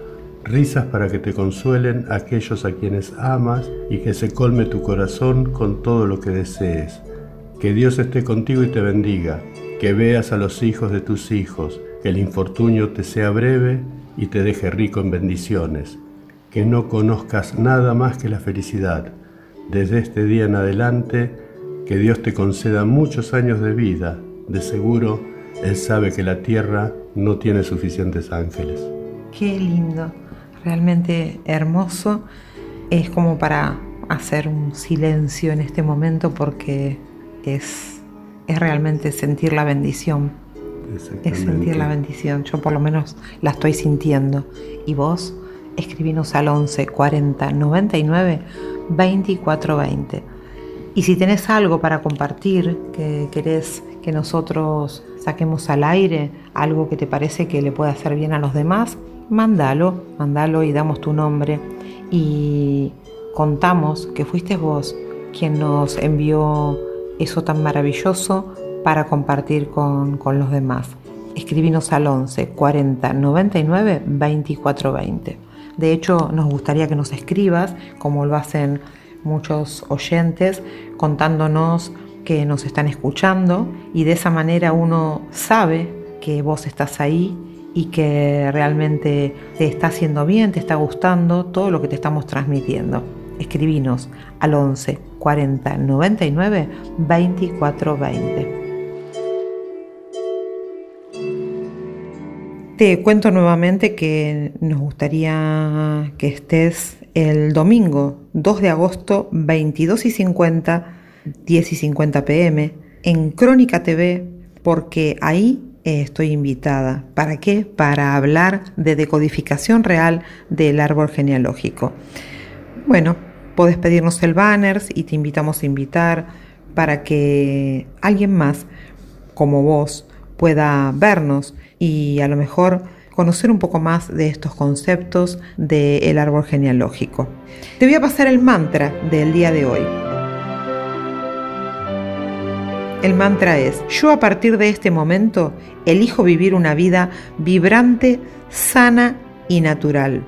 risas para que te consuelen aquellos a quienes amas y que se colme tu corazón con todo lo que desees. Que Dios esté contigo y te bendiga, que veas a los hijos de tus hijos, que el infortunio te sea breve y te deje rico en bendiciones, que no conozcas nada más que la felicidad. Desde este día en adelante, que Dios te conceda muchos años de vida. De seguro, Él sabe que la tierra no tiene suficientes ángeles. Qué lindo, realmente hermoso. Es como para hacer un silencio en este momento porque es, es realmente sentir la bendición es sentir la bendición. Yo por lo menos la estoy sintiendo. Y vos, escribinos al 11 40 99 24 20. Y si tenés algo para compartir, que querés que nosotros saquemos al aire, algo que te parece que le puede hacer bien a los demás, mándalo, mándalo y damos tu nombre. Y contamos que fuiste vos quien nos envió eso tan maravilloso para compartir con, los demás. Escribinos al 11 40 99 24 20. De hecho, nos gustaría que nos escribas, como lo hacen muchos oyentes, contándonos que nos están escuchando y de esa manera uno sabe que vos estás ahí y que realmente te está haciendo bien, te está gustando todo lo que te estamos transmitiendo. Escribinos al 11 40 99 24 20. Te cuento nuevamente que nos gustaría que estés el domingo 2 de agosto 22 y 50, 10 y 50 pm en Crónica TV porque ahí estoy invitada. ¿Para qué? Para hablar de decodificación real del árbol genealógico. Bueno, puedes pedirnos el banner y te invitamos a invitar para que alguien más como vos pueda vernos y a lo mejor conocer un poco más de estos conceptos del árbol genealógico. Te voy a pasar el mantra del día de hoy. El mantra es, yo a partir de este momento elijo vivir una vida vibrante, sana y natural.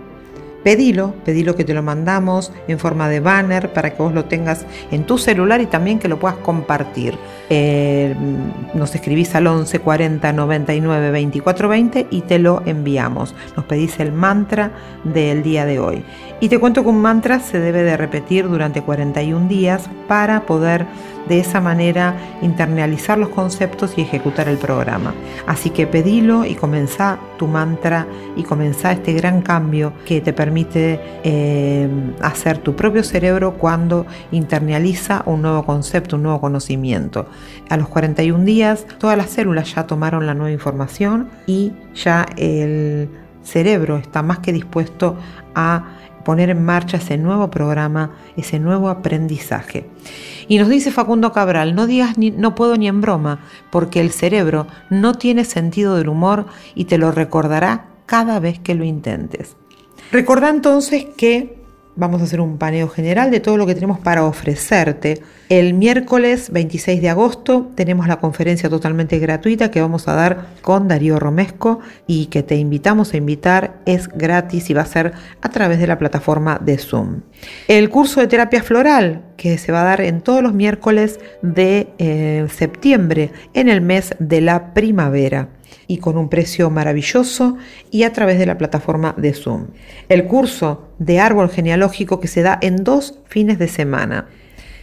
Pedilo, pedilo que te lo mandamos en forma de banner para que vos lo tengas en tu celular y también que lo puedas compartir. Eh, nos escribís al 11 40 99 24 20 y te lo enviamos. Nos pedís el mantra del día de hoy. Y te cuento que un mantra se debe de repetir durante 41 días para poder de esa manera internalizar los conceptos y ejecutar el programa. Así que pedilo y comenzá tu mantra y comenzá este gran cambio que te permite eh, hacer tu propio cerebro cuando internaliza un nuevo concepto, un nuevo conocimiento. A los 41 días todas las células ya tomaron la nueva información y ya el cerebro está más que dispuesto a poner en marcha ese nuevo programa, ese nuevo aprendizaje. Y nos dice Facundo Cabral, no digas ni, no puedo ni en broma, porque el cerebro no tiene sentido del humor y te lo recordará cada vez que lo intentes. Recordá entonces que vamos a hacer un paneo general de todo lo que tenemos para ofrecerte. El miércoles 26 de agosto tenemos la conferencia totalmente gratuita que vamos a dar con Darío Romesco y que te invitamos a invitar. Es gratis y va a ser a través de la plataforma de Zoom. El curso de terapia floral que se va a dar en todos los miércoles de eh, septiembre en el mes de la primavera y con un precio maravilloso y a través de la plataforma de Zoom. El curso de árbol genealógico que se da en dos fines de semana.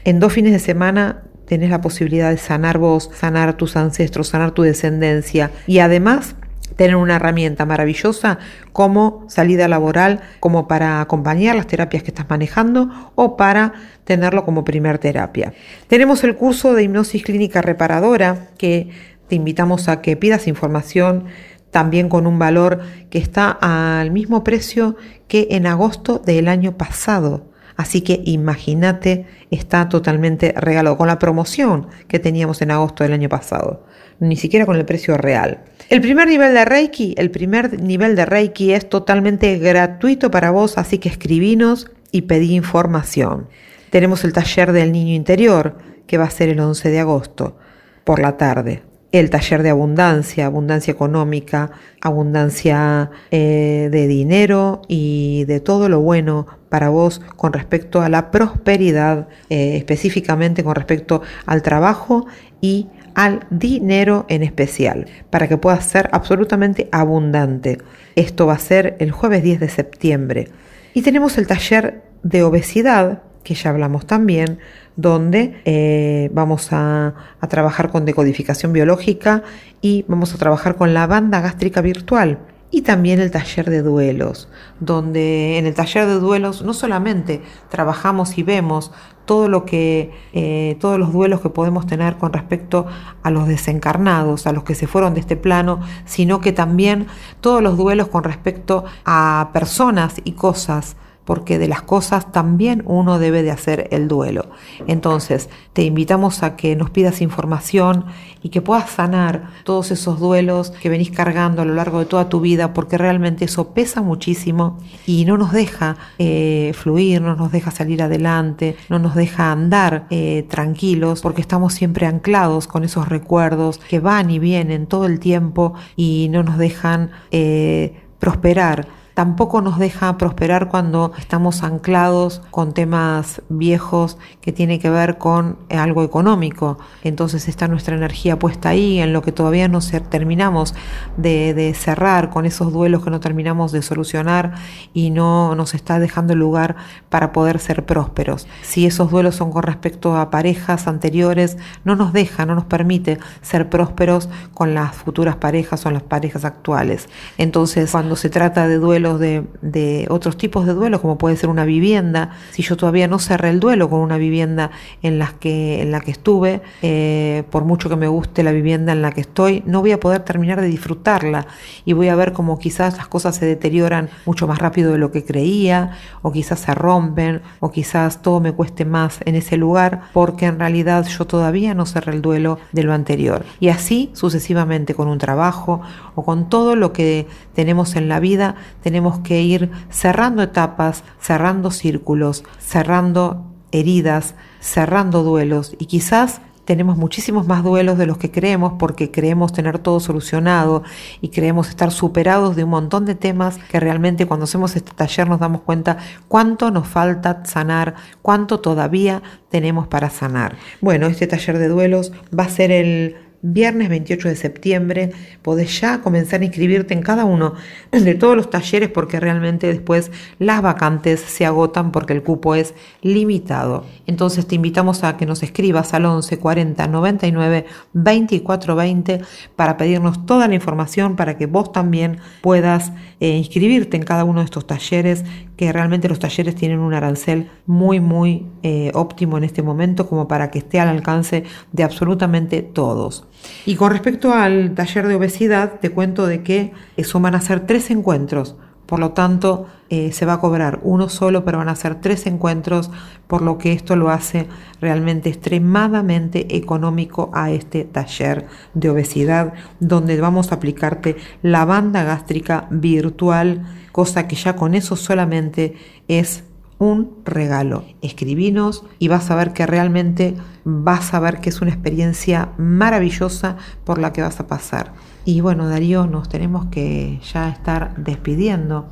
En dos fines de semana tenés la posibilidad de sanar vos, sanar tus ancestros, sanar tu descendencia y además tener una herramienta maravillosa como salida laboral, como para acompañar las terapias que estás manejando o para tenerlo como primer terapia. Tenemos el curso de hipnosis clínica reparadora que te invitamos a que pidas información también con un valor que está al mismo precio que en agosto del año pasado. Así que imagínate, está totalmente regalado con la promoción que teníamos en agosto del año pasado, ni siquiera con el precio real. El primer nivel de Reiki, el primer nivel de Reiki es totalmente gratuito para vos, así que escribinos y pedí información. Tenemos el taller del niño interior, que va a ser el 11 de agosto, por la tarde el taller de abundancia, abundancia económica, abundancia eh, de dinero y de todo lo bueno para vos con respecto a la prosperidad, eh, específicamente con respecto al trabajo y al dinero en especial, para que puedas ser absolutamente abundante. Esto va a ser el jueves 10 de septiembre. Y tenemos el taller de obesidad, que ya hablamos también, donde eh, vamos a, trabajar con decodificación biológica y vamos a trabajar con la banda gástrica virtual y también el taller de duelos, donde en el taller de duelos no solamente trabajamos y vemos todo lo que, eh, todos los duelos que podemos tener con respecto a los desencarnados, a los que se fueron de este plano, sino que también todos los duelos con respecto a personas y cosas porque de las cosas también uno debe de hacer el duelo. Entonces, te invitamos a que nos pidas información y que puedas sanar todos esos duelos que venís cargando a lo largo de toda tu vida, porque realmente eso pesa muchísimo y no nos deja eh, fluir, no nos deja salir adelante, no nos deja andar eh, tranquilos, porque estamos siempre anclados con esos recuerdos que van y vienen todo el tiempo y no nos dejan eh, prosperar tampoco nos deja prosperar cuando estamos anclados con temas viejos que tiene que ver con algo económico. Entonces está nuestra energía puesta ahí, en lo que todavía no terminamos de, cerrar, con esos duelos que no terminamos de solucionar y no nos está dejando lugar para poder ser prósperos. Si esos duelos son con respecto a parejas anteriores, no nos deja, no nos permite ser prósperos con las futuras parejas o las parejas actuales. Entonces, cuando se trata de duelos, de, otros tipos de duelos, como puede ser una vivienda. Si yo todavía no cerré el duelo con una vivienda en, las que, en la que estuve, eh, por mucho que me guste la vivienda en la que estoy, no voy a poder terminar de disfrutarla y voy a ver como quizás las cosas se deterioran mucho más rápido de lo que creía, o quizás se rompen, o quizás todo me cueste más en ese lugar, porque en realidad yo todavía no cerré el duelo de lo anterior. Y así sucesivamente con un trabajo o con todo lo que tenemos en la vida, tenemos tenemos que ir cerrando etapas, cerrando círculos, cerrando heridas, cerrando duelos y quizás tenemos muchísimos más duelos de los que creemos porque creemos tener todo solucionado y creemos estar superados de un montón de temas que realmente cuando hacemos este taller nos damos cuenta cuánto nos falta sanar, cuánto todavía tenemos para sanar. Bueno, este taller de duelos va a ser el viernes 28 de septiembre. Podés ya comenzar a inscribirte en cada uno de todos los talleres porque realmente después las vacantes se agotan porque el cupo es limitado. Entonces te invitamos a que nos escribas al 11 40 99 24 20 para pedirnos toda la información para que vos también puedas eh, inscribirte en cada uno de estos talleres que realmente los talleres tienen un arancel muy muy eh, óptimo en este momento como para que esté al alcance de absolutamente todos. Y con respecto al taller de obesidad, te cuento de que eso van a ser tres encuentros. Por lo tanto, eh, se va a cobrar uno solo, pero van a ser tres encuentros, por lo que esto lo hace realmente extremadamente económico a este taller de obesidad, donde vamos a aplicarte la banda gástrica virtual, cosa que ya con eso solamente es un regalo. Escribinos y vas a ver que realmente vas a ver que es una experiencia maravillosa por la que vas a pasar. Y bueno, Darío, nos tenemos que ya estar despidiendo.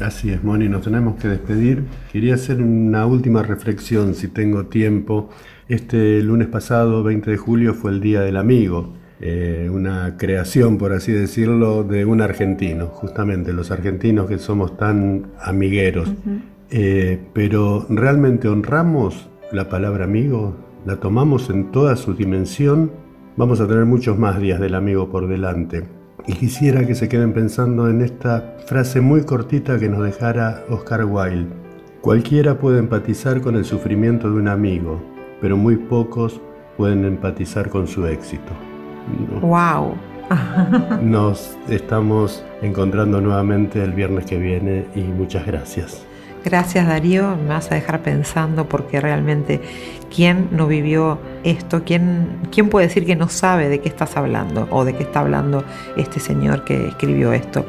Así es, Moni, nos tenemos que despedir. Quería hacer una última reflexión, si tengo tiempo. Este lunes pasado, 20 de julio, fue el Día del Amigo. Eh, una creación, por así decirlo, de un argentino, justamente los argentinos que somos tan amigueros. Eh, pero realmente honramos la palabra amigo, la tomamos en toda su dimensión, vamos a tener muchos más días del amigo por delante. Y quisiera que se queden pensando en esta frase muy cortita que nos dejara Oscar Wilde. Cualquiera puede empatizar con el sufrimiento de un amigo, pero muy pocos pueden empatizar con su éxito. ¡Wow! Nos estamos encontrando nuevamente el viernes que viene y muchas gracias. Gracias Darío, me vas a dejar pensando porque realmente quién no vivió esto, ¿Quién, quién puede decir que no sabe de qué estás hablando o de qué está hablando este señor que escribió esto.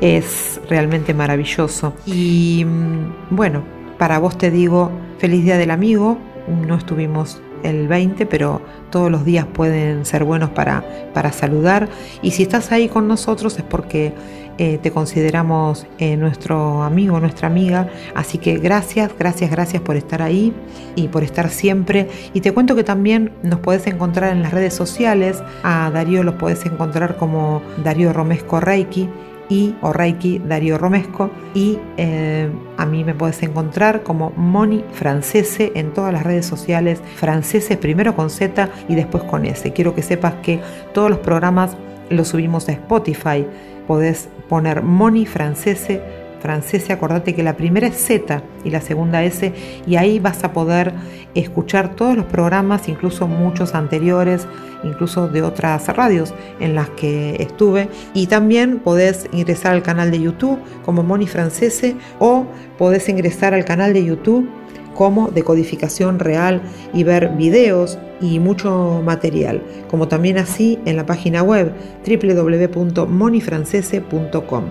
Es realmente maravilloso. Y mm, bueno, para vos te digo, feliz día del amigo, no estuvimos el 20, pero todos los días pueden ser buenos para, para saludar. Y si estás ahí con nosotros es porque eh, te consideramos eh, nuestro amigo, nuestra amiga. Así que gracias, gracias, gracias por estar ahí y por estar siempre. Y te cuento que también nos puedes encontrar en las redes sociales. A Darío los puedes encontrar como Darío Romesco Reiki y o Reiki Darío Romesco y eh, a mí me puedes encontrar como Moni Francese en todas las redes sociales Francese primero con Z y después con S quiero que sepas que todos los programas los subimos a Spotify podés poner Moni Francese, Francese, acordate que la primera es Z y la segunda S, y ahí vas a poder escuchar todos los programas, incluso muchos anteriores, incluso de otras radios en las que estuve. Y también podés ingresar al canal de YouTube como Moni Francese o podés ingresar al canal de YouTube como decodificación real y ver videos y mucho material, como también así en la página web www.monifrancese.com.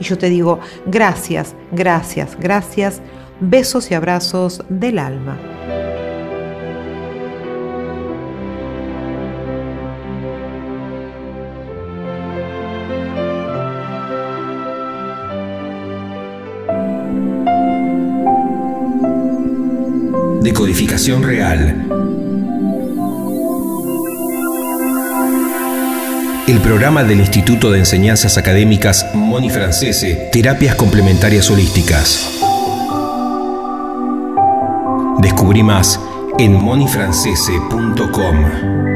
Y yo te digo gracias, gracias, gracias, besos y abrazos del alma. Decodificación real. El programa del Instituto de Enseñanzas Académicas Moni Francese, Terapias Complementarias Holísticas. Descubrí más en monifrancese.com.